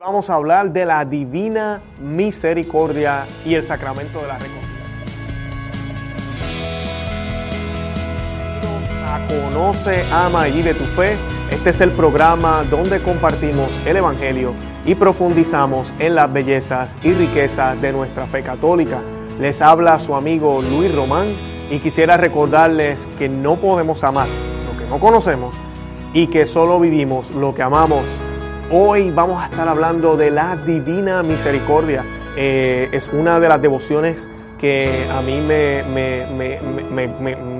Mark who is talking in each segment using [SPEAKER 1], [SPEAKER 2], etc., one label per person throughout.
[SPEAKER 1] Vamos a hablar de la divina misericordia y el sacramento de la reconciliación. A Conoce, ama y vive tu fe. Este es el programa donde compartimos el Evangelio y profundizamos en las bellezas y riquezas de nuestra fe católica. Les habla su amigo Luis Román y quisiera recordarles que no podemos amar lo que no conocemos y que solo vivimos lo que amamos Hoy vamos a estar hablando de la Divina Misericordia. Eh, es una de las devociones que a mí me,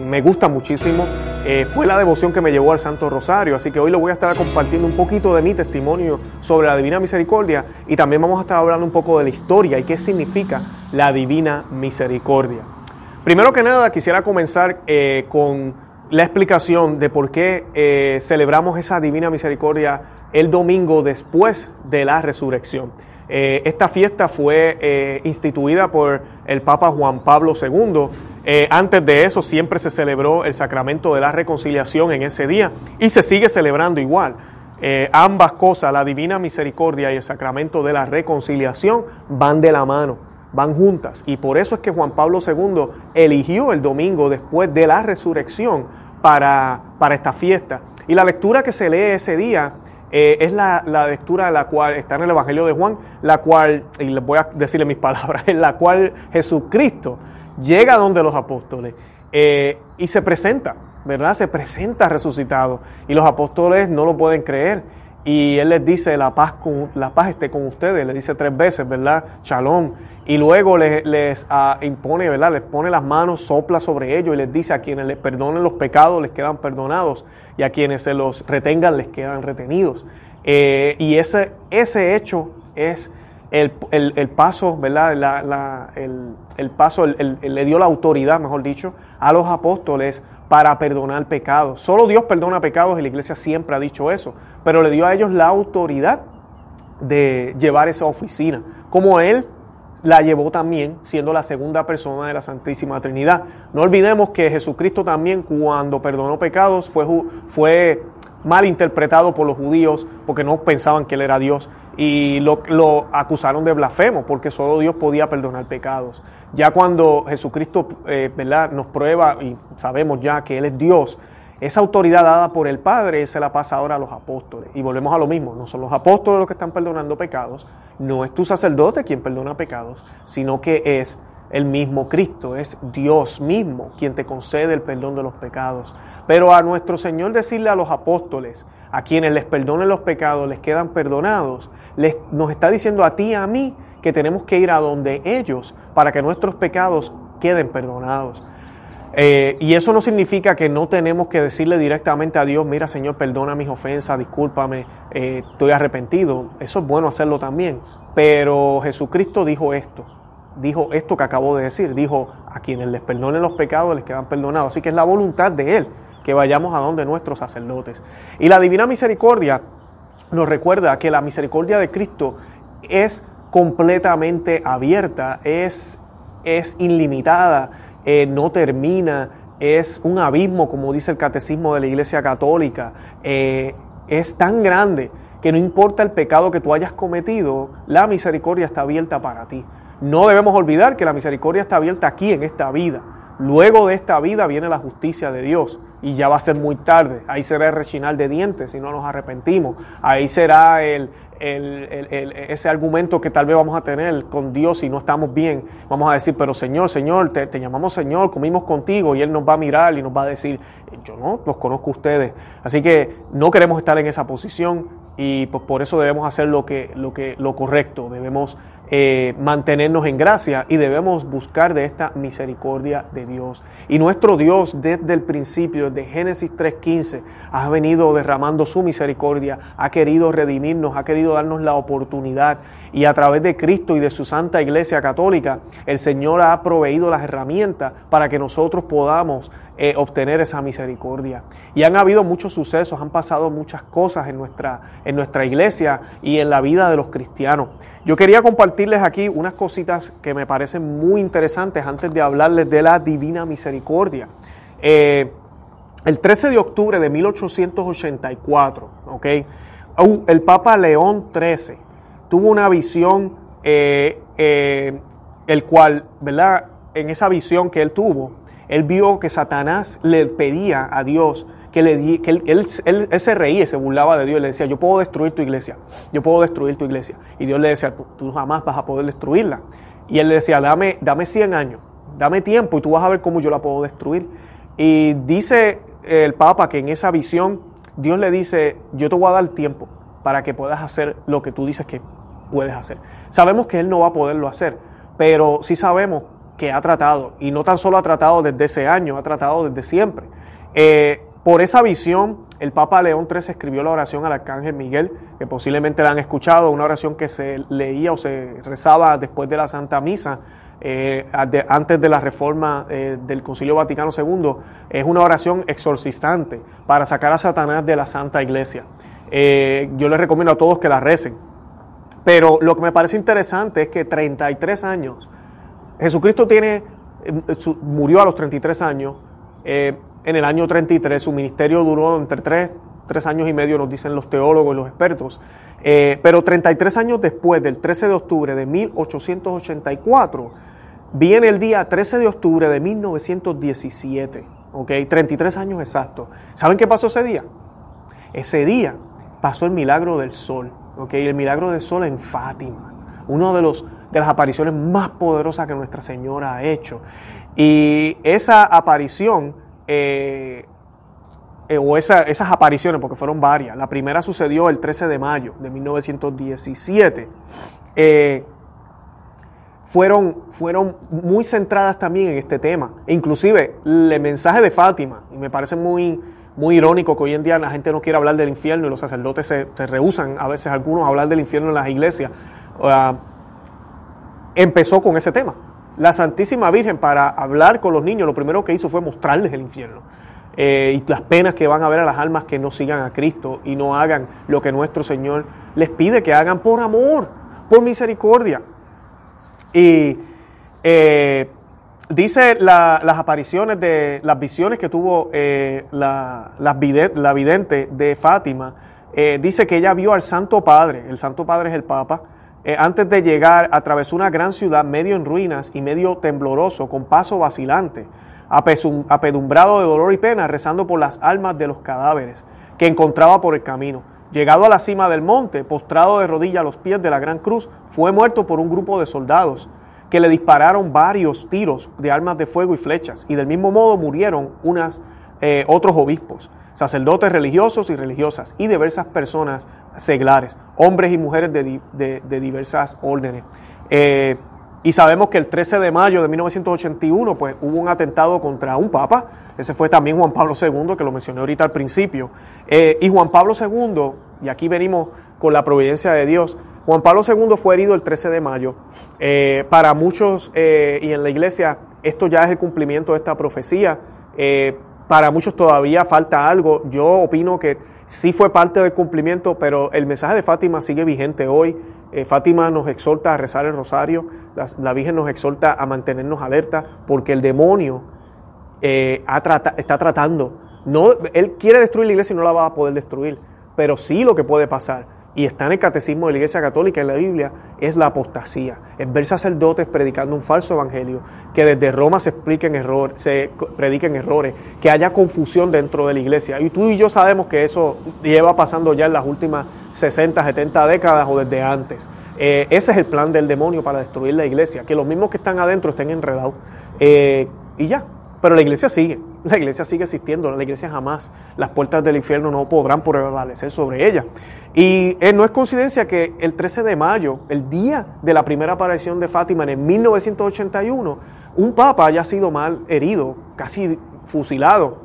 [SPEAKER 1] me, gusta muchísimo. Eh, fue la devoción que me llevó al Santo Rosario, así que hoy le voy a estar compartiendo un poquito de mi testimonio sobre la Divina Misericordia y también vamos a estar hablando un poco de la historia y qué significa la Divina Misericordia. Primero que nada, quisiera comenzar eh, con la explicación de por qué celebramos esa Divina Misericordia el domingo después de la resurrección. Eh, esta fiesta fue eh, instituida por el Papa Juan Pablo II. Eh, antes de eso siempre se celebró el sacramento de la reconciliación en ese día y se sigue celebrando igual. ambas cosas, la divina misericordia y el sacramento de la reconciliación, van de la mano, van juntas. Y por eso es que Juan Pablo II eligió el domingo después de la resurrección para, para esta fiesta. Y la lectura que se lee ese día eh, es la, la, lectura la cual está en el Evangelio de Juan, la cual, y les voy a decirle mis palabras, en la cual Jesucristo llega donde los apóstoles eh, y se presenta, ¿verdad? Se presenta resucitado y los apóstoles no lo pueden creer y él les dice la paz, con, la paz esté con ustedes, le dice tres veces, ¿verdad? Shalom. Y luego les, les ah, impone, ¿verdad? Les pone las manos, sopla sobre ellos y les dice a quienes les perdonen los pecados les quedan perdonados y a quienes se los retengan les quedan retenidos. Eh, y ese, ese hecho es el, paso, ¿verdad? el, paso, le dio la autoridad, mejor dicho, a los apóstoles para perdonar pecados. Solo Dios perdona pecados y la iglesia siempre ha dicho eso, pero le dio a ellos la autoridad de llevar esa oficina, como Él la llevó también siendo la segunda persona de la Santísima Trinidad. No olvidemos que Jesucristo también cuando perdonó pecados fue, fue mal interpretado por los judíos porque no pensaban que Él era Dios y lo, acusaron de blasfemo porque solo Dios podía perdonar pecados. Ya cuando Jesucristo eh, ¿verdad? nos prueba y sabemos ya que Él es Dios, esa autoridad dada por el Padre se la pasa ahora a los apóstoles. Y volvemos a lo mismo, no son los apóstoles los que están perdonando pecados, no es tu sacerdote quien perdona pecados, sino que es el mismo Cristo, es Dios mismo quien te concede el perdón de los pecados. Pero a nuestro Señor decirle a los apóstoles, a quienes les perdonen los pecados, les quedan perdonados, les, nos está diciendo a ti y a mí que tenemos que ir a donde ellos para que nuestros pecados queden perdonados. Eh, y eso no significa que no tenemos que decirle directamente a Dios, mira Señor, perdona mis ofensas, discúlpame, eh, estoy arrepentido. Eso es bueno hacerlo también. Pero Jesucristo dijo esto, dijo esto que acabo de decir, dijo, a quienes les perdonen los pecados les quedan perdonados. Así que es la voluntad de Él que vayamos a donde nuestros sacerdotes. Y la divina misericordia nos recuerda que la misericordia de Cristo es completamente abierta, es, es ilimitada, eh, no termina, es un abismo, como dice el catecismo de la Iglesia Católica, eh, es tan grande que no importa el pecado que tú hayas cometido, la misericordia está abierta para ti. No debemos olvidar que la misericordia está abierta aquí en esta vida. Luego de esta vida viene la justicia de Dios y ya va a ser muy tarde. Ahí será el rechinal de dientes si no nos arrepentimos. Ahí será el, ese argumento que tal vez vamos a tener con Dios si no estamos bien. Vamos a decir, pero Señor, Señor, te, te, llamamos Señor, comimos contigo y Él nos va a mirar y nos va a decir, yo no, los conozco ustedes. Así que no queremos estar en esa posición y pues por eso debemos hacer lo, que, lo, que, lo correcto. Debemos eh, mantenernos en gracia y debemos buscar de esta misericordia de Dios. Y nuestro Dios desde el principio, desde Génesis 3.15, ha venido derramando su misericordia, ha querido redimirnos, ha querido darnos la oportunidad y a través de Cristo y de su Santa Iglesia Católica, el Señor ha proveído las herramientas para que nosotros podamos eh, obtener esa misericordia. Y han habido muchos sucesos, han pasado muchas cosas en nuestra, en nuestra iglesia y en la vida de los cristianos. Yo quería compartirles aquí unas cositas que me parecen muy interesantes antes de hablarles de la divina misericordia. Eh, el 13 de octubre de 1884, ¿ok? el Papa León XIII tuvo una visión, eh, el cual, ¿verdad? En esa visión que él tuvo, él vio que Satanás le pedía a Dios que, le que él, él, se reía, se burlaba de Dios, le decía, yo puedo destruir tu iglesia, yo puedo destruir tu iglesia. Y Dios le decía, tú jamás vas a poder destruirla. Y él le decía, dame, dame 100 años, dame tiempo y tú vas a ver cómo yo la puedo destruir. Y dice el Papa que en esa visión Dios le dice, yo te voy a dar tiempo para que puedas hacer lo que tú dices que puedes hacer. Sabemos que Él no va a poderlo hacer, pero sí sabemos que ha tratado, y no tan solo ha tratado desde ese año, ha tratado desde siempre. Eh, por esa visión, el Papa León XIII escribió la oración al Arcángel Miguel, que posiblemente la han escuchado, una oración que se leía o se rezaba después de la Santa Misa, eh, antes de la reforma eh, del Concilio Vaticano II, es una oración exorcistante para sacar a Satanás de la Santa Iglesia. Yo les recomiendo a todos que la recen. Pero lo que me parece interesante es que 33 años, Jesucristo tiene, murió a los 33 años, en el año 33, su ministerio duró entre 3, 3 años y medio, nos dicen los teólogos y los expertos. Eh, pero 33 años después, del 13 de octubre de 1884, viene el día 13 de octubre de 1917. ¿Ok? 33 años exactos. ¿Saben qué pasó ese día? Ese día pasó el milagro del sol. ¿Ok? El milagro del sol en Fátima. Uno de los de las apariciones más poderosas que Nuestra Señora ha hecho. Y esa aparición eh, eh, o esas apariciones, porque fueron varias. La primera sucedió el 13 de mayo de 1917. Eh, fueron, fueron muy centradas también en este tema. Inclusive el mensaje de Fátima, y me parece muy, muy irónico que hoy en día la gente no quiere hablar del infierno y los sacerdotes se, se rehusan a veces algunos a hablar del infierno en las iglesias. Empezó con ese tema la Santísima Virgen para hablar con los niños, lo primero que hizo fue mostrarles el infierno. Eh, y las penas que van a ver a las almas que no sigan a Cristo y no hagan lo que nuestro Señor les pide que hagan por amor, por misericordia. Y eh, dice las apariciones de las visiones que tuvo eh, la, la, vidente de Fátima, dice que ella vio al Santo Padre, el Santo Padre es el Papa, eh, antes de llegar, atravesó una gran ciudad medio en ruinas y medio tembloroso, con paso vacilante, apedumbrado de dolor y pena, rezando por las almas de los cadáveres que encontraba por el camino. Llegado a la cima del monte, postrado de rodillas a los pies de la gran cruz, fue muerto por un grupo de soldados que le dispararon varios tiros de armas de fuego y flechas, y del mismo modo murieron unas, eh, otros obispos, sacerdotes religiosos y religiosas, y diversas personas seglares, hombres y mujeres de, diversas órdenes. Eh, y sabemos que el 13 de mayo de 1981 pues, hubo un atentado contra un papa, ese fue también Juan Pablo II, que lo mencioné ahorita al principio. Eh, y Juan Pablo II, y aquí venimos con la providencia de Dios, Juan Pablo II fue herido el 13 de mayo. Eh, para muchos y en la iglesia esto ya es el cumplimiento de esta profecía. Para muchos todavía falta algo. Yo opino que sí fue parte del cumplimiento, pero el mensaje de Fátima sigue vigente hoy. Eh, Fátima nos exhorta a rezar el rosario, la, Virgen nos exhorta a mantenernos alerta, porque el demonio eh, está tratando. No, él quiere destruir la iglesia y no la va a poder destruir, pero sí lo que puede pasar y está en el catecismo de la Iglesia Católica, en la Biblia, es la apostasía. Es ver sacerdotes predicando un falso evangelio, que desde Roma se expliquen errores, se prediquen errores, que haya confusión dentro de la iglesia. Y tú y yo sabemos que eso lleva pasando ya en las últimas 60, 70 décadas o desde antes. Eh, ese es el plan del demonio para destruir la iglesia, que los mismos que están adentro estén enredados. Eh, y ya, pero la iglesia sigue, la iglesia sigue existiendo, la iglesia jamás, las puertas del infierno no podrán prevalecer sobre ella. Y eh, no es coincidencia que el 13 de mayo, el día de la primera aparición de Fátima en 1981, un papa haya sido mal herido, casi fusilado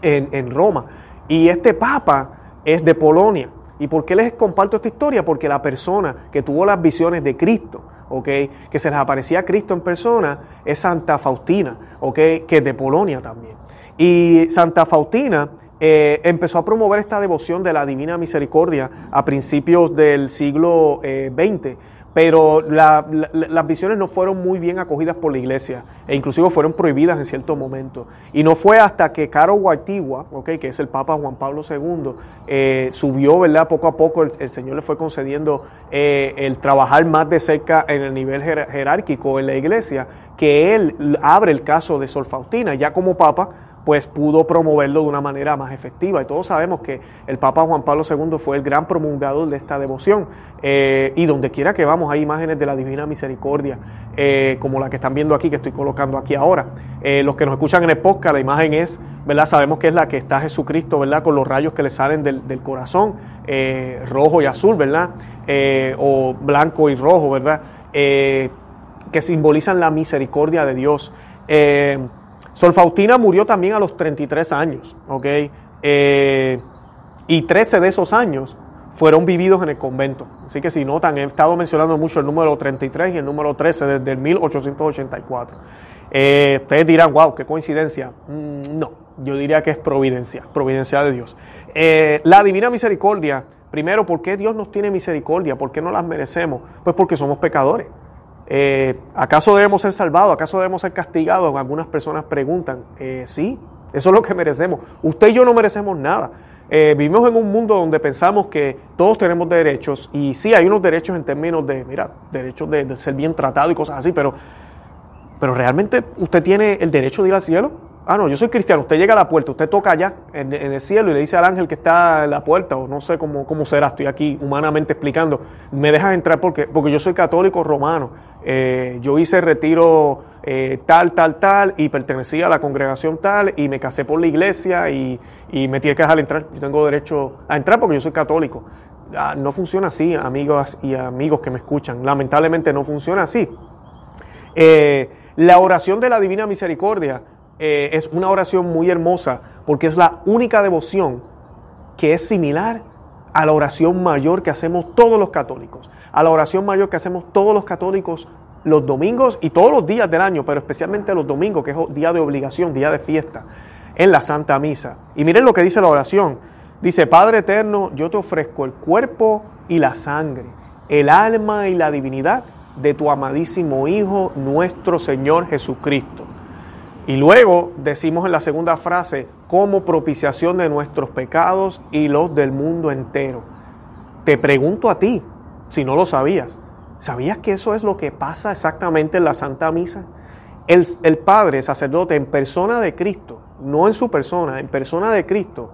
[SPEAKER 1] en, en Roma. Y este papa es de Polonia. ¿Y por qué les comparto esta historia? Porque la persona que tuvo las visiones de Cristo, que se les aparecía Cristo en persona, es Santa Faustina, que es de Polonia también. Y Santa Faustina eh, empezó a promover esta devoción de la Divina Misericordia a principios del siglo XX, pero las visiones no fueron muy bien acogidas por la iglesia e inclusive fueron prohibidas en cierto momento. Y no fue hasta que Caro Guatigua, okay, que es el Papa Juan Pablo II, eh, subió, ¿verdad? Poco a poco el, Señor le fue concediendo eh, el trabajar más de cerca en el nivel jerárquico en la iglesia, que él abre el caso de Sol Faustina, ya como Papa pues pudo promoverlo de una manera más efectiva. Y todos sabemos que el Papa Juan Pablo II fue el gran promulgador de esta devoción. Eh, y donde quiera que vamos hay imágenes de la Divina Misericordia, eh, como la que están viendo aquí, que estoy colocando aquí ahora. Eh, los que nos escuchan en el podcast, la imagen es, ¿verdad? Sabemos que es la que está Jesucristo, ¿verdad? Con los rayos que le salen del, del corazón, rojo y azul, ¿verdad? o blanco y rojo, ¿verdad? que simbolizan la misericordia de Dios. Sol Faustina murió también a los 33 años, ¿ok? Eh, y 13 de esos años fueron vividos en el convento. Así que si notan, he estado mencionando mucho el número 33 y el número 13 desde el 1884. Eh, ustedes dirán, wow, qué coincidencia. Mm, no, yo diría que es providencia, providencia de Dios. Eh, la divina misericordia, primero, ¿por qué Dios nos tiene misericordia? ¿Por qué no las merecemos? Pues porque somos pecadores. Eh, ¿Acaso debemos ser salvados? ¿Acaso debemos ser castigados? Algunas personas preguntan. Eh, sí, eso es lo que merecemos. Usted y yo no merecemos nada. Eh, vivimos en un mundo donde pensamos que todos tenemos derechos y sí hay unos derechos en términos de, mira, derechos de, ser bien tratado y cosas así, pero, pero realmente usted tiene el derecho de ir al cielo. Ah, no, yo soy cristiano. Usted llega a la puerta, usted toca allá en, el cielo y le dice al ángel que está en la puerta, o no sé cómo, cómo será, estoy aquí humanamente explicando, me dejas entrar porque, porque yo soy católico romano. Eh, yo hice retiro eh, tal, tal, tal, y pertenecía a la congregación tal, y me casé por la iglesia y, me tiene que dejar entrar. Yo tengo derecho a entrar porque yo soy católico. Ah, no funciona así, amigos y amigos que me escuchan. Lamentablemente no funciona así. Eh, la oración de la Divina Misericordia es una oración muy hermosa porque es la única devoción que es similar a la oración mayor que hacemos todos los católicos a la oración mayor que hacemos todos los católicos los domingos y todos los días del año, pero especialmente los domingos, que es día de obligación, día de fiesta, en la Santa Misa. Y miren lo que dice la oración. Dice, Padre Eterno, yo te ofrezco el cuerpo y la sangre, el alma y la divinidad de tu amadísimo Hijo, nuestro Señor Jesucristo. Y luego decimos en la segunda frase, como propiciación de nuestros pecados y los del mundo entero. Te pregunto a ti, si no lo sabías. ¿Sabías que eso es lo que pasa exactamente en la Santa Misa? El, el Padre, sacerdote, en persona de Cristo, no en su persona, en persona de Cristo,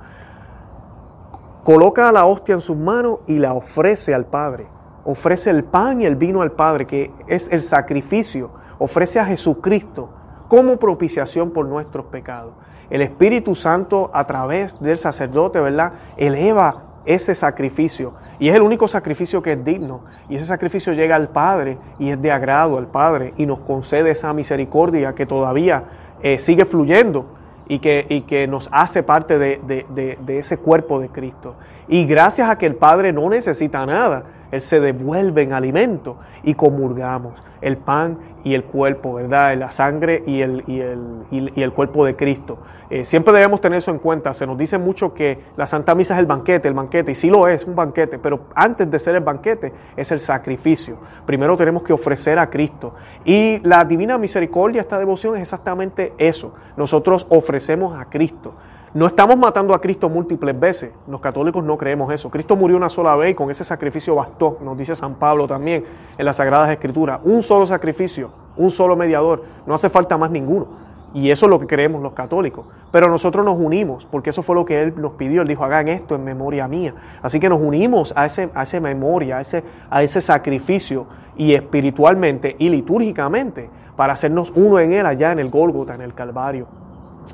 [SPEAKER 1] coloca la hostia en sus manos y la ofrece al Padre. Ofrece el pan y el vino al Padre, que es el sacrificio. Ofrece a Jesucristo como propiciación por nuestros pecados. El Espíritu Santo, a través del sacerdote, ¿verdad? Eleva ese sacrificio. Y es el único sacrificio que es digno. Y ese sacrificio llega al Padre y es de agrado al Padre y nos concede esa misericordia que todavía eh, sigue fluyendo y que, y que, nos hace parte de, de, ese cuerpo de Cristo. Y gracias a que el Padre no necesita nada, Él se devuelve en alimento y comulgamos el pan y el cuerpo, ¿verdad? La sangre y el, y el, y el cuerpo de Cristo. Eh, siempre debemos tener eso en cuenta. Se nos dice mucho que la Santa Misa es el banquete, el banquete, y sí lo es, un banquete, pero antes de ser el banquete es el sacrificio. Primero tenemos que ofrecer a Cristo. Y la Divina Misericordia, esta devoción es exactamente eso. Nosotros ofrecemos a Cristo. No estamos matando a Cristo múltiples veces. Los católicos no creemos eso. Cristo murió una sola vez y con ese sacrificio bastó, nos dice San Pablo también en las Sagradas Escrituras. Un solo sacrificio, un solo mediador. No hace falta más ninguno. Y eso es lo que creemos los católicos. Pero nosotros nos unimos, porque eso fue lo que Él nos pidió. Él dijo, hagan esto en memoria mía. Así que nos unimos a ese, a ese memoria, a ese, a ese sacrificio, y espiritualmente y litúrgicamente, para hacernos uno en Él allá en el Gólgota, en el Calvario.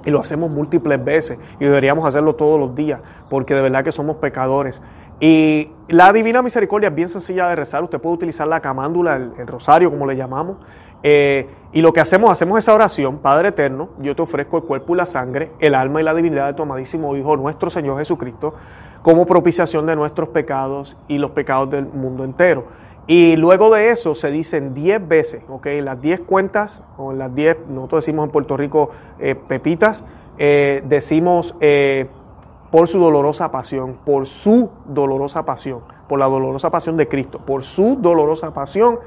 [SPEAKER 1] Y lo hacemos múltiples veces, y deberíamos hacerlo todos los días, porque de verdad que somos pecadores. Y la Divina Misericordia es bien sencilla de rezar. Usted puede utilizar la camándula, el rosario, como le llamamos. Eh, y lo que hacemos, hacemos esa oración, Padre Eterno, yo te ofrezco el cuerpo y la sangre, el alma y la divinidad de tu amadísimo Hijo, nuestro Señor Jesucristo, como propiciación de nuestros pecados y los pecados del mundo entero. Y luego de eso se dicen diez veces, ¿ok? Las diez cuentas, o las diez, nosotros decimos en Puerto Rico eh, pepitas, eh, decimos por su dolorosa pasión, por su dolorosa pasión, por la dolorosa pasión de Cristo, por su dolorosa pasión,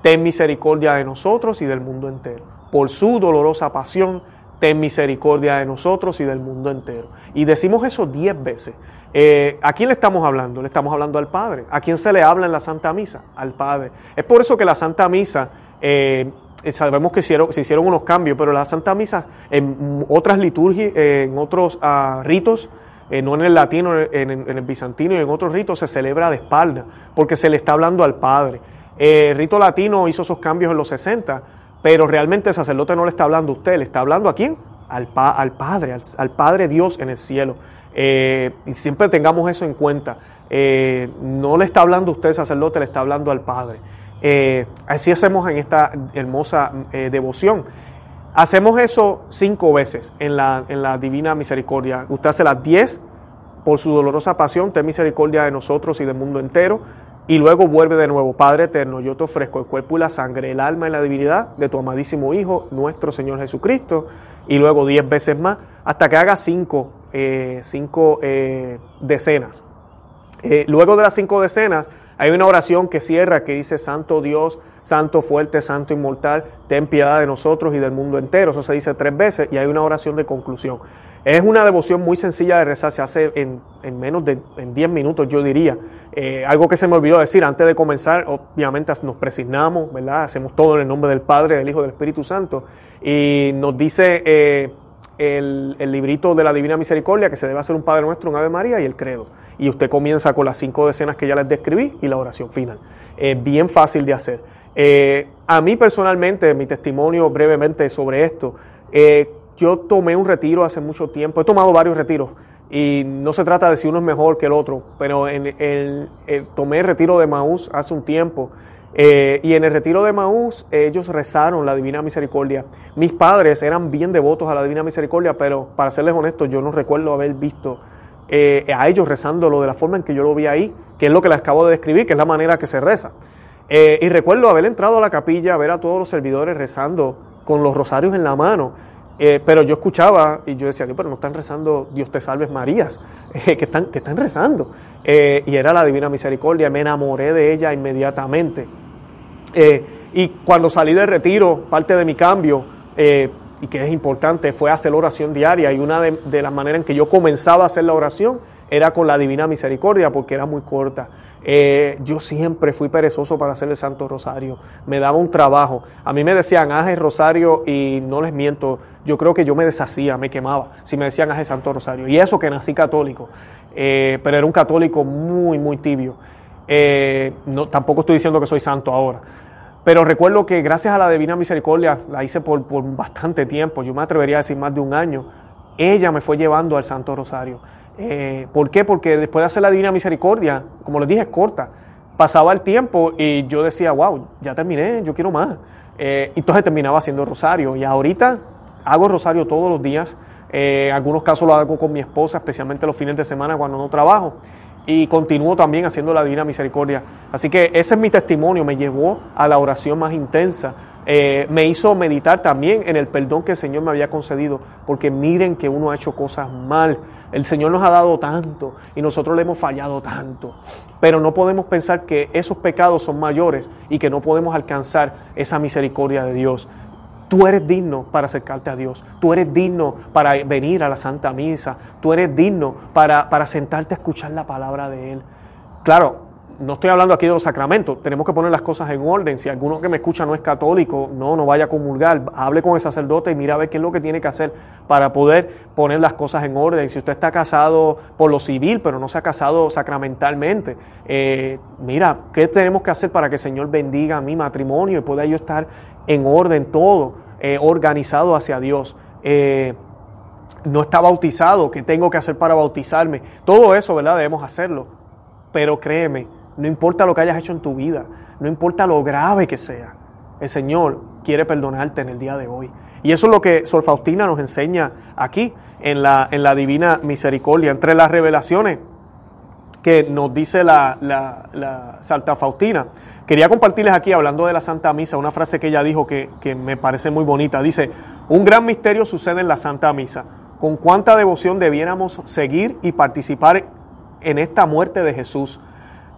[SPEAKER 1] ten misericordia de nosotros y del mundo entero. Por su dolorosa pasión, ten misericordia de nosotros y del mundo entero. Y decimos eso diez veces. Eh, ¿A quién le estamos hablando? Le estamos hablando al Padre. ¿A quién se le habla en la Santa Misa? Al Padre. Es por eso que la Santa Misa, eh, sabemos que hicieron, se hicieron unos cambios, pero la Santa Misa en otras liturgias, en otros ah, ritos, eh, no en el latino, en, el bizantino y en otros ritos se celebra de espalda, porque se le está hablando al Padre. el rito latino hizo esos cambios en los 60, pero realmente el sacerdote no le está hablando a usted, le está hablando a quién? Al, al Padre, al, Padre Dios en el cielo. Eh, y siempre tengamos eso en cuenta. Eh, no le está hablando a usted, sacerdote, le está hablando al Padre. Eh, así hacemos en esta hermosa devoción. Hacemos eso cinco veces en la, en la Divina Misericordia. Usted hace las diez por su dolorosa pasión, ten misericordia de nosotros y del mundo entero. Y luego vuelve de nuevo, Padre eterno, yo te ofrezco el cuerpo y la sangre, el alma y la divinidad de tu amadísimo Hijo, nuestro Señor Jesucristo. Y luego diez veces más, hasta que haga cinco, eh, cinco eh, decenas. Eh, luego de las cinco decenas, hay una oración que cierra que dice, Santo Dios, Santo fuerte, Santo inmortal, ten piedad de nosotros y del mundo entero. Eso se dice tres veces y hay una oración de conclusión. Es una devoción muy sencilla de rezar, se hace en, menos de en 10 minutos, yo diría. Eh, algo que se me olvidó decir antes de comenzar, obviamente nos presignamos, ¿verdad? Hacemos todo en el nombre del Padre, del Hijo del Espíritu Santo. Y nos dice eh, el, librito de la Divina Misericordia que se debe hacer un Padre Nuestro, un Ave María y el Credo. Y usted comienza con las cinco decenas que ya les describí y la oración final. Bien fácil de hacer. Eh, a mí personalmente, mi testimonio brevemente sobre esto, yo tomé un retiro hace mucho tiempo, he tomado varios retiros y no se trata de si uno es mejor que el otro, pero en el, tomé el retiro de Maús hace un tiempo eh, y en el retiro de Maús ellos rezaron la Divina Misericordia. Mis padres eran bien devotos a la Divina Misericordia, pero para serles honestos yo no recuerdo haber visto eh, a ellos rezándolo de la forma en que yo lo vi ahí, que es lo que les acabo de describir, que es la manera que se reza. Eh, y recuerdo haber entrado a la capilla, ver a todos los servidores rezando con los rosarios en la mano pero yo escuchaba y yo decía, pero no están rezando Dios te salves Marías, que, están, que están rezando. Y era la Divina Misericordia, me enamoré de ella inmediatamente. Y cuando salí de retiro, parte de mi cambio, y que es importante, fue hacer oración diaria. Y una de, las maneras en que yo comenzaba a hacer la oración era con la Divina Misericordia, porque era muy corta. Eh, yo siempre fui perezoso para hacer el Santo Rosario. Me daba un trabajo. A mí me decían, haz el Rosario y no les miento, yo creo que yo me deshacía, me quemaba si me decían, haz el Santo Rosario. Y eso que nací católico, eh, pero era un católico muy, muy tibio. Eh, no, tampoco estoy diciendo que soy santo ahora. Pero recuerdo que gracias a la Divina Misericordia, la hice por, por bastante tiempo, yo me atrevería a decir más de un año, ella me fue llevando al Santo Rosario. Eh, ¿Por qué? Porque después de hacer la Divina Misericordia, como les dije, es corta. Pasaba el tiempo y yo decía, wow, ya terminé, yo quiero más. Eh, entonces terminaba haciendo rosario. Y ahorita hago rosario todos los días. Eh, en algunos casos lo hago con mi esposa, especialmente los fines de semana cuando no trabajo. Y continúo también haciendo la Divina Misericordia. Así que ese es mi testimonio, me llevó a la oración más intensa. me hizo meditar también en el perdón que el Señor me había concedido, porque miren que uno ha hecho cosas mal, el Señor nos ha dado tanto y nosotros le hemos fallado tanto. Pero no podemos pensar que esos pecados son mayores y que no podemos alcanzar esa misericordia de Dios. Tú eres digno para acercarte a Dios. Tú eres digno para venir a la Santa Misa. Tú eres digno para, para sentarte a escuchar la palabra de Él. Claro, no estoy hablando aquí de los sacramentos, tenemos que poner las cosas en orden. Si alguno que me escucha no es católico, no, no vaya a comulgar, hable con el sacerdote y mira a ver qué es lo que tiene que hacer para poder poner las cosas en orden. Si usted está casado por lo civil, pero no se ha casado sacramentalmente, eh, mira, ¿qué tenemos que hacer para que el Señor bendiga mi matrimonio y pueda yo estar en orden todo, eh, organizado hacia Dios? Eh, no está bautizado, ¿qué tengo que hacer para bautizarme? Todo eso, ¿verdad? Debemos hacerlo. Pero créeme, no importa lo que hayas hecho en tu vida, no importa lo grave que sea, el Señor quiere perdonarte en el día de hoy. Y eso es lo que Sor Faustina nos enseña aquí en la, en la Divina Misericordia. Entre las revelaciones que nos dice la, la, Santa Faustina, quería compartirles aquí, hablando de la Santa Misa, una frase que ella dijo que, que me parece muy bonita. Dice, un gran misterio sucede en la Santa Misa. con cuánta devoción debiéramos seguir y participar en esta muerte de Jesús.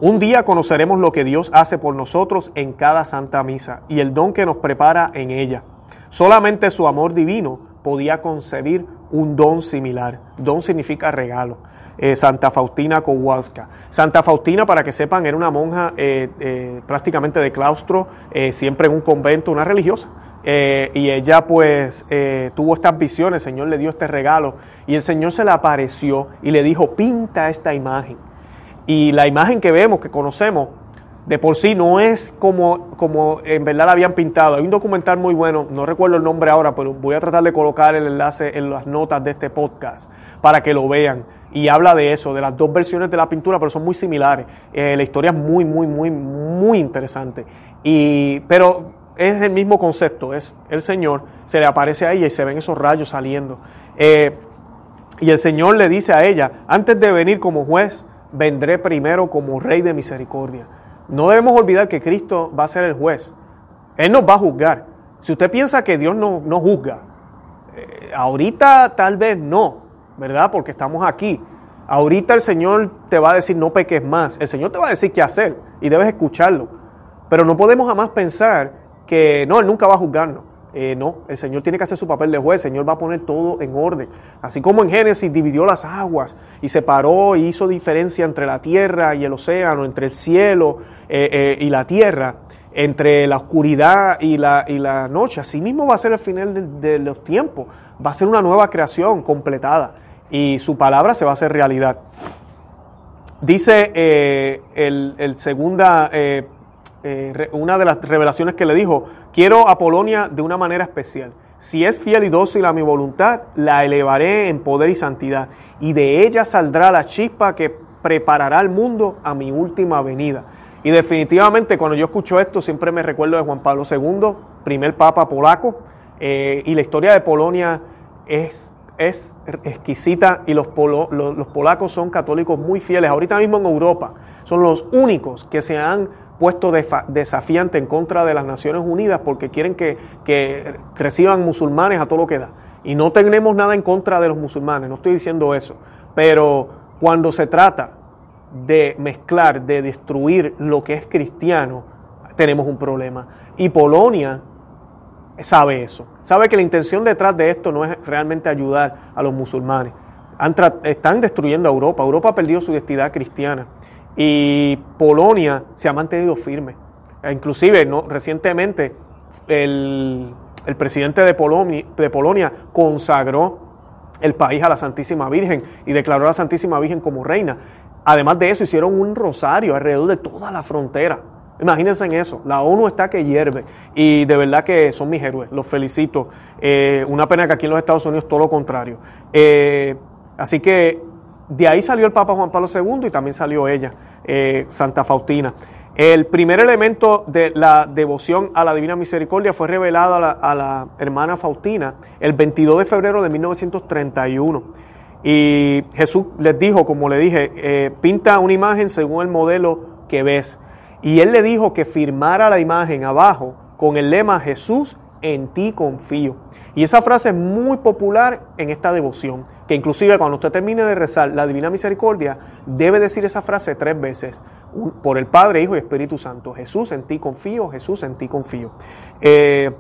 [SPEAKER 1] Un día conoceremos lo que Dios hace por nosotros en cada santa misa y el don que nos prepara en ella. Solamente su amor divino podía concebir un don similar. Don significa regalo. Eh, Santa Faustina Kowalska. Santa Faustina, para que sepan, era una monja eh, eh, prácticamente de claustro, siempre en un convento, una religiosa. y ella pues tuvo estas visiones, el Señor le dio este regalo y el Señor se le apareció y le dijo, pinta esta imagen. Y la imagen que vemos, que conocemos, de por sí no es como, como en verdad la habían pintado. Hay un documental muy bueno, no recuerdo el nombre ahora, pero voy a tratar de colocar el enlace en las notas de este podcast para que lo vean. Y habla de eso, de las dos versiones de la pintura, pero son muy similares. Eh, la historia es muy, muy, muy, muy interesante. Y, pero es el mismo concepto, es el Señor, se le aparece a ella y se ven esos rayos saliendo. Eh, y el Señor le dice a ella, antes de venir como juez, vendré primero como rey de misericordia. No debemos olvidar que Cristo va a ser el juez. Él nos va a juzgar. Si usted piensa que Dios no, no juzga, eh, ahorita tal vez no, ¿verdad? Porque estamos aquí. Ahorita el Señor te va a decir no peques más. El Señor te va a decir qué hacer y debes escucharlo. Pero no podemos jamás pensar que no, Él nunca va a juzgarnos. Eh, no, el Señor tiene que hacer su papel de juez, el Señor va a poner todo en orden. Así como en Génesis dividió las aguas y separó y hizo diferencia entre la tierra y el océano, entre el cielo eh, eh, y la tierra, entre la oscuridad y la, y la noche. Así mismo va a ser el final de los tiempos, va a ser una nueva creación completada y su palabra se va a hacer realidad. Dice eh, el, segunda, eh, eh, una de las revelaciones que le dijo, quiero a Polonia de una manera especial. Si es fiel y dócil a mi voluntad, la elevaré en poder y santidad, y de ella saldrá la chispa que preparará al mundo a mi última venida. Y definitivamente cuando yo escucho esto siempre me recuerdo de Juan Pablo II, primer papa polaco, y la historia de Polonia es es exquisita y los, los, polacos son católicos muy fieles. Ahorita mismo en Europa son los únicos que se han puesto desafiante en contra de las Naciones Unidas porque quieren que, que reciban musulmanes a todo lo que da. Y no tenemos nada en contra de los musulmanes, no estoy diciendo eso. Pero cuando se trata de mezclar, de destruir lo que es cristiano, tenemos un problema. Y Polonia sabe eso. Sabe que la intención detrás de esto no es realmente ayudar a los musulmanes. están destruyendo a Europa. Europa ha perdido su identidad cristiana. Y Polonia se ha mantenido firme. E inclusive, ¿no? recientemente, el, presidente de Polonia, de Polonia consagró el país a la Santísima Virgen y declaró a la Santísima Virgen como reina. Además de eso, hicieron un rosario alrededor de toda la frontera Imagínense en eso. La ONU está que hierve. Y de verdad que son mis héroes. Los felicito. Eh, una pena que aquí en los Estados Unidos todo lo contrario. Eh, así que de ahí salió el Papa Juan Pablo II y también salió ella, eh, Santa Faustina. El primer elemento de la devoción a la Divina Misericordia fue revelado a la, a la hermana Faustina el 22 de febrero de 1931. Y Jesús les dijo, como le dije, pinta una imagen según el modelo que ves. Y él le dijo que firmara la imagen abajo con el lema Jesús, en ti confío. Y esa frase es muy popular en esta devoción, que inclusive cuando usted termine de rezar la Divina Misericordia, debe decir esa frase tres veces, por el Padre, Hijo y Espíritu Santo. Jesús, en ti confío, Jesús, en ti confío. Eh,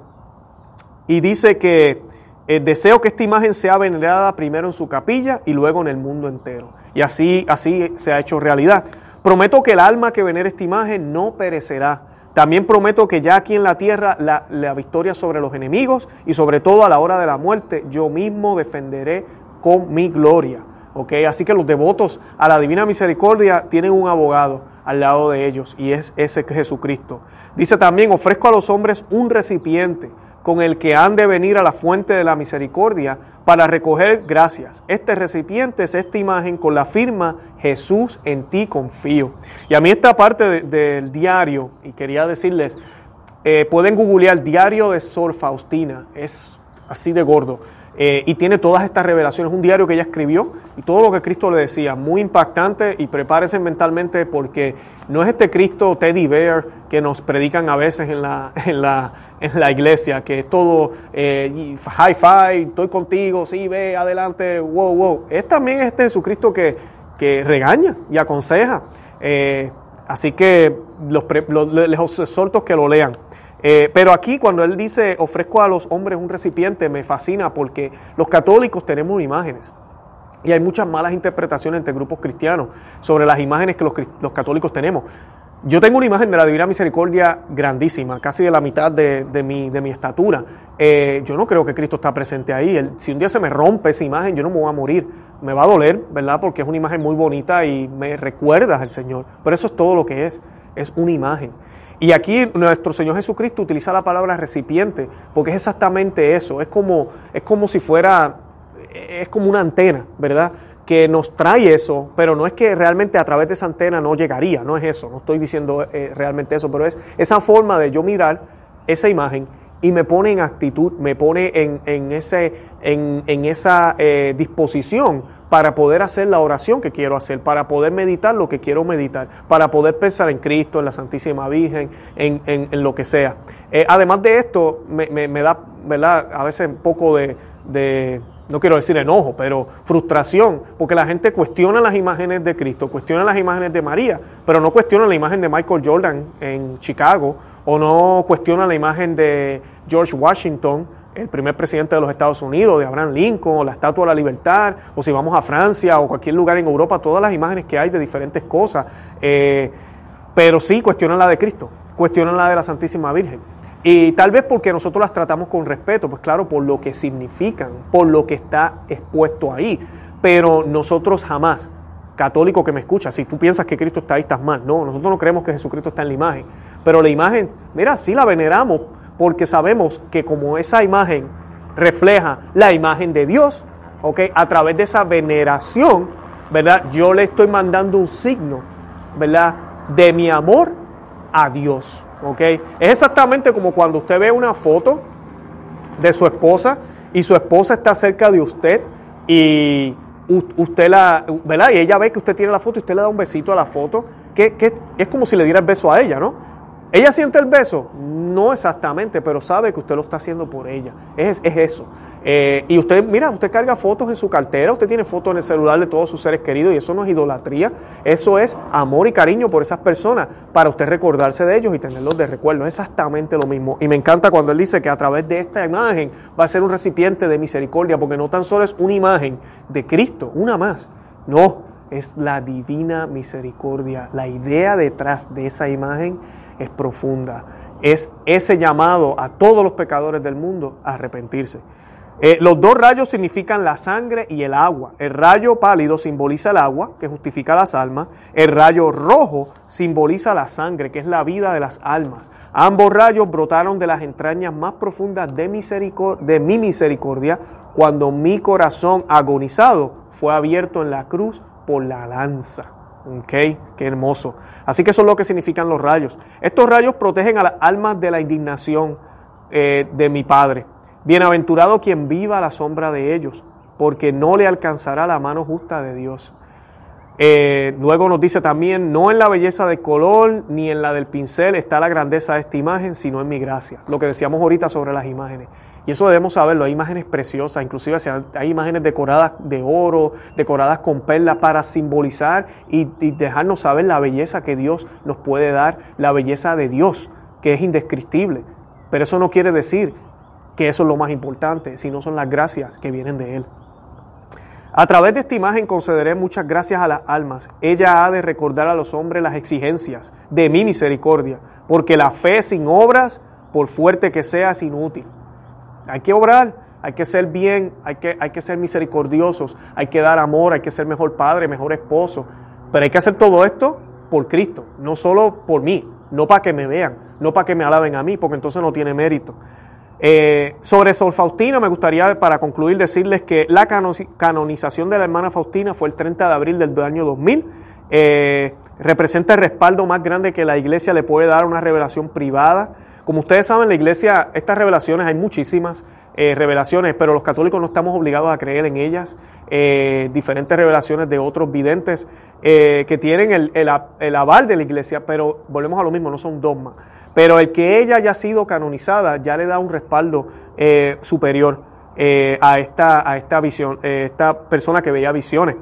[SPEAKER 1] y dice que eh, deseo que esta imagen sea venerada primero en su capilla y luego en el mundo entero. Y así, así se ha hecho realidad. Prometo que el alma que venera esta imagen no perecerá. También prometo que ya aquí en la tierra la, victoria sobre los enemigos y sobre todo a la hora de la muerte yo mismo defenderé con mi gloria. ¿Okay? Así que los devotos a la Divina Misericordia tienen un abogado al lado de ellos y es ese Jesucristo. Dice también, ofrezco a los hombres un recipiente con el que han de venir a la fuente de la misericordia para recoger gracias. Este recipiente es esta imagen con la firma Jesús en ti confío. Y a mí esta parte del diario, y quería decirles, eh, pueden googlear diario de Sor Faustina, es así de gordo. Eh, y tiene todas estas revelaciones, un diario que ella escribió y todo lo que Cristo le decía, muy impactante y prepárese mentalmente porque no es este Cristo Teddy Bear que nos predican a veces en la, en la, en la iglesia, que es todo eh, high five, estoy contigo, sí, ve, adelante, wow, wow. Es también este Jesucristo que, que regaña y aconseja. Eh, así que los, les exhorto que lo lean. Eh, pero aquí cuando él dice ofrezco a los hombres un recipiente, me fascina porque los católicos tenemos imágenes. Y hay muchas malas interpretaciones entre grupos cristianos sobre las imágenes que los, católicos tenemos. Yo tengo una imagen de la Divina Misericordia grandísima, casi de la mitad de, mi, de mi, estatura. Eh, yo no creo que Cristo está presente ahí. si un día se me rompe esa imagen, yo no me voy a morir. Me va a doler, ¿verdad? Porque es una imagen muy bonita y me recuerda al Señor. Pero eso es todo lo que es. Es una imagen. Y aquí nuestro Señor Jesucristo utiliza la palabra recipiente, porque es exactamente eso. Es como, es como si fuera, es como una antena, ¿verdad? Que nos trae eso, pero no es que realmente a través de esa antena no llegaría, no es eso, no estoy diciendo eh, realmente eso, pero es esa forma de yo mirar esa imagen y me pone en actitud, me pone en, en, ese, en, en esa eh, disposición para poder hacer la oración que quiero hacer, para poder meditar lo que quiero meditar, para poder pensar en Cristo, en la Santísima Virgen, en, en, lo que sea. Eh, además de esto, me, me, da, ¿verdad? A veces un poco de, de, no quiero decir enojo, pero frustración, porque la gente cuestiona las imágenes de Cristo, cuestiona las imágenes de María, pero no cuestiona la imagen de Michael Jordan en Chicago, o no cuestiona la imagen de George Washington, el primer presidente de los Estados Unidos, de Abraham Lincoln, o la Estatua de la Libertad, o si vamos a Francia o cualquier lugar en Europa, todas las imágenes que hay de diferentes cosas. Eh, pero sí cuestionan la de Cristo, cuestionan la de la Santísima Virgen. Y tal vez porque nosotros las tratamos con respeto, pues claro, por lo que significan, por lo que está expuesto ahí. Pero nosotros jamás, católico que me escucha, si tú piensas que Cristo está ahí, estás mal. No, nosotros no creemos que Jesucristo está en la imagen. Pero la imagen, mira, sí la veneramos porque sabemos que como esa imagen refleja la imagen de Dios, ¿ok? A través de esa veneración, ¿verdad? Yo le estoy mandando un signo, ¿verdad? De mi amor a Dios, ¿ok? Es exactamente como cuando usted ve una foto de su esposa y su esposa está cerca de usted y usted la, ¿verdad? Y ella ve que usted tiene la foto y usted le da un besito a la foto, que, que es como si le diera el beso a ella, ¿no? ¿Ella siente el beso? No exactamente, pero sabe que usted lo está haciendo por ella. Es, es eso. Eh, y usted, mira, usted carga fotos en su cartera, usted tiene fotos en el celular de todos sus seres queridos y eso no es idolatría, eso es amor y cariño por esas personas para usted recordarse de ellos y tenerlos de recuerdo. Es exactamente lo mismo. Y me encanta cuando él dice que a través de esta imagen va a ser un recipiente de misericordia, porque no tan solo es una imagen de Cristo, una más. No, es la divina misericordia. La idea detrás de esa imagen es profunda. Es ese llamado a todos los pecadores del mundo a arrepentirse. Eh, los dos rayos significan la sangre y el agua. El rayo pálido simboliza el agua, que justifica las almas. El rayo rojo simboliza la sangre, que es la vida de las almas. Ambos rayos brotaron de las entrañas más profundas de, de mi misericordia cuando mi corazón agonizado fue abierto en la cruz por la lanza. Ok, qué hermoso. Así que eso es lo que significan los rayos. Estos rayos protegen a las almas de la indignación eh, de mi Padre. Bienaventurado quien viva a la sombra de ellos, porque no le alcanzará la mano justa de Dios. Eh, luego nos dice también, no en la belleza del color ni en la del pincel está la grandeza de esta imagen, sino en mi gracia. Lo que decíamos ahorita sobre las imágenes. Y eso debemos saberlo, hay imágenes preciosas, inclusive hay imágenes decoradas de oro, decoradas con perlas para simbolizar y, dejarnos saber la belleza que Dios nos puede dar, la belleza de Dios, que es indescriptible. Pero eso no quiere decir que eso es lo más importante, sino son las gracias que vienen de Él. A través de esta imagen concederé muchas gracias a las almas. Ella ha de recordar a los hombres las exigencias de mi misericordia, porque la fe sin obras, por fuerte que sea, es inútil. Hay que obrar, hay que ser bien, hay que, hay que ser misericordiosos, hay que dar amor, hay que ser mejor padre, mejor esposo. Pero hay que hacer todo esto por Cristo, no solo por mí, no para que me vean, no para que me alaben a mí, porque entonces no tiene mérito. Eh, sobre Sol Faustina, me gustaría para concluir decirles que la canonización de la hermana Faustina fue el 30 de abril del año 2000. Eh, representa el respaldo más grande que la iglesia le puede dar a una revelación privada como ustedes saben, la iglesia, estas revelaciones hay muchísimas. eh, revelaciones, pero los católicos no estamos obligados a creer en ellas. Eh, diferentes revelaciones de otros videntes eh, que tienen el, el, aval de la iglesia, pero volvemos a lo mismo, no son dogmas. Pero el que ella haya sido canonizada ya le da un respaldo superior a, esta, a esta visión, esta persona que veía visiones.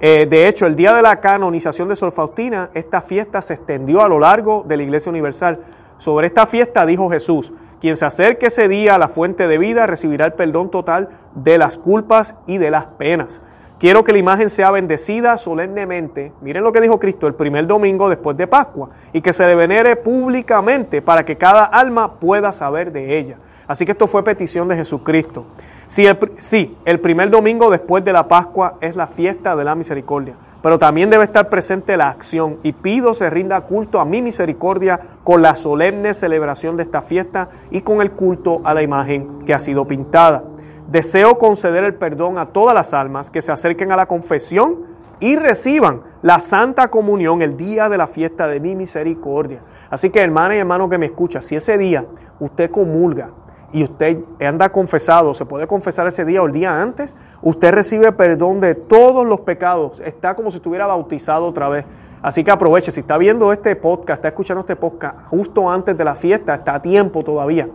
[SPEAKER 1] de hecho, el día de la canonización de Sor Faustina, esta fiesta se extendió a lo largo de la Iglesia Universal. Sobre esta fiesta dijo Jesús, quien se acerque ese día a la fuente de vida recibirá el perdón total de las culpas y de las penas. Quiero que la imagen sea bendecida solemnemente. Miren lo que dijo Cristo el primer domingo después de Pascua y que se le venere públicamente para que cada alma pueda saber de ella. Así que esto fue petición de Jesucristo. Si el, sí, el primer domingo después de la Pascua es la fiesta de la misericordia pero también debe estar presente la acción y pido se rinda culto a mi misericordia con la solemne celebración de esta fiesta y con el culto a la imagen que ha sido pintada. Deseo conceder el perdón a todas las almas que se acerquen a la confesión y reciban la santa comunión el día de la fiesta de mi misericordia. Así que hermana y hermano que me escucha, si ese día usted comulga y usted anda confesado, se puede confesar ese día o el día antes, usted recibe perdón de todos los pecados, está como si estuviera bautizado otra vez. Así que aproveche, si está viendo este podcast, está escuchando este podcast justo antes de la fiesta, está a tiempo todavía.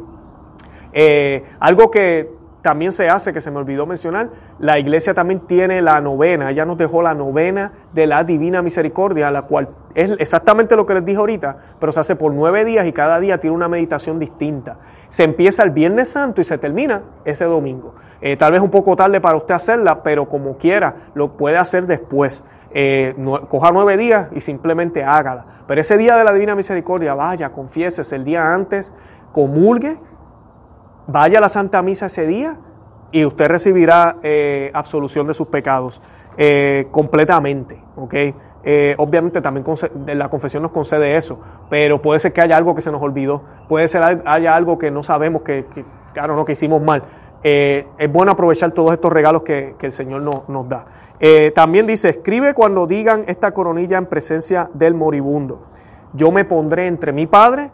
[SPEAKER 1] Eh, algo que también se hace, que se me olvidó mencionar, la iglesia también tiene la novena, ella nos dejó la novena de la Divina Misericordia, la cual es exactamente lo que les dije ahorita, pero se hace por nueve días y cada día tiene una meditación distinta. Se empieza el Viernes Santo y se termina ese domingo. Eh, tal vez un poco tarde para usted hacerla, pero como quiera, lo puede hacer después. Eh, coja nueve días y simplemente hágala. Pero ese día de la Divina Misericordia, vaya, confiésese el día antes, comulgue vaya a la Santa Misa ese día y usted recibirá eh, absolución de sus pecados eh, completamente, ¿ok? Eh, obviamente también la confesión nos concede eso, pero puede ser que haya algo que se nos olvidó, puede ser que haya algo que no sabemos que, claro, no, que hicimos mal. es bueno aprovechar todos estos regalos que, el Señor nos da. también dice, escribe cuando digan esta coronilla en presencia del moribundo. Yo me pondré entre mi Padre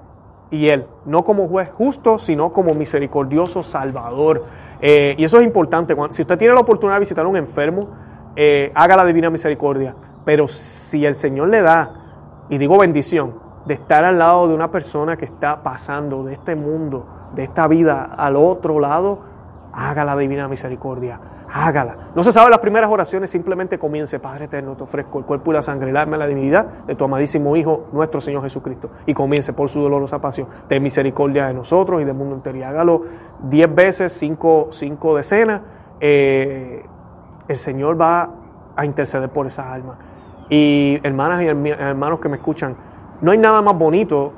[SPEAKER 1] y Él, no como juez justo, sino como misericordioso Salvador. Eh, y eso es importante. si usted tiene la oportunidad de visitar a un enfermo, eh, haga la divina misericordia. Pero si el Señor le da, y digo bendición, de estar al lado de una persona que está pasando de este mundo, de esta vida al otro lado, haga la divina misericordia hágala. No se sabe las primeras oraciones, simplemente comience, Padre eterno, te ofrezco el cuerpo y la sangre, el alma y la divinidad de tu amadísimo Hijo, nuestro Señor Jesucristo. Y comience por su dolorosa pasión. Ten misericordia de nosotros y del mundo entero. Hágalo diez veces, cinco, cinco decenas. Eh, el Señor va a interceder por esas almas. Y hermanas y hermanos que me escuchan, no hay nada más bonito,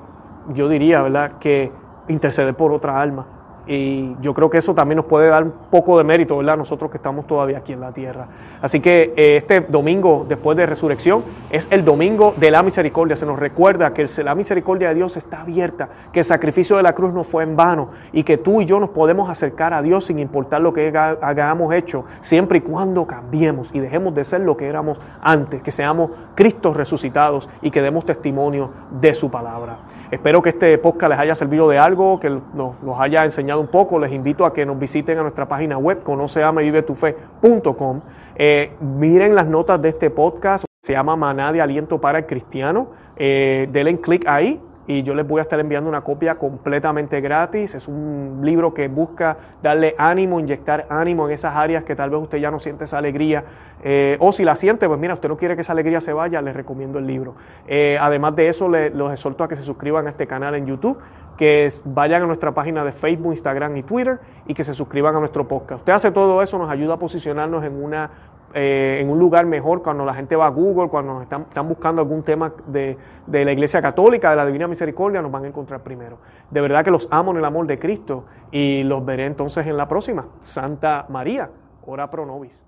[SPEAKER 1] yo diría, ¿verdad?, que interceder por otra alma y yo creo que eso también nos puede dar un poco de mérito, ¿verdad? Nosotros que estamos todavía aquí en la tierra. Así que eh, este domingo después de resurrección es el domingo de la misericordia. Se nos recuerda que la misericordia de Dios está abierta, que el sacrificio de la cruz no fue en vano y que tú y yo nos podemos acercar a Dios sin importar lo que hayamos hecho, siempre y cuando cambiemos y dejemos de ser lo que éramos antes, que seamos Cristos resucitados y que demos testimonio de su palabra. Espero que este podcast les haya servido de algo, que nos, haya enseñado un poco. Les invito a que nos visiten a nuestra página web, conoceamevivetufe.com. Eh, miren las notas de este podcast, se llama Maná de Aliento para el Cristiano. Eh, denle clic ahí y yo les voy a estar enviando una copia completamente gratis. Es un libro que busca darle ánimo, inyectar ánimo en esas áreas que tal vez usted ya no siente esa alegría. Eh, o si la siente, pues mira, usted no quiere que esa alegría se vaya, les recomiendo el libro. Eh, además de eso, los exhorto a que se suscriban a este canal en YouTube, que vayan a nuestra página de Facebook, Instagram y Twitter y que se suscriban a nuestro podcast. Usted hace todo eso, nos ayuda a posicionarnos en una eh, en un lugar mejor cuando la gente va a Google, cuando están, están buscando algún tema de, de, la Iglesia Católica, de la Divina Misericordia, nos van a encontrar primero. De verdad que los amo en el amor de Cristo y los veré entonces en la próxima. Santa María, ora pro nobis.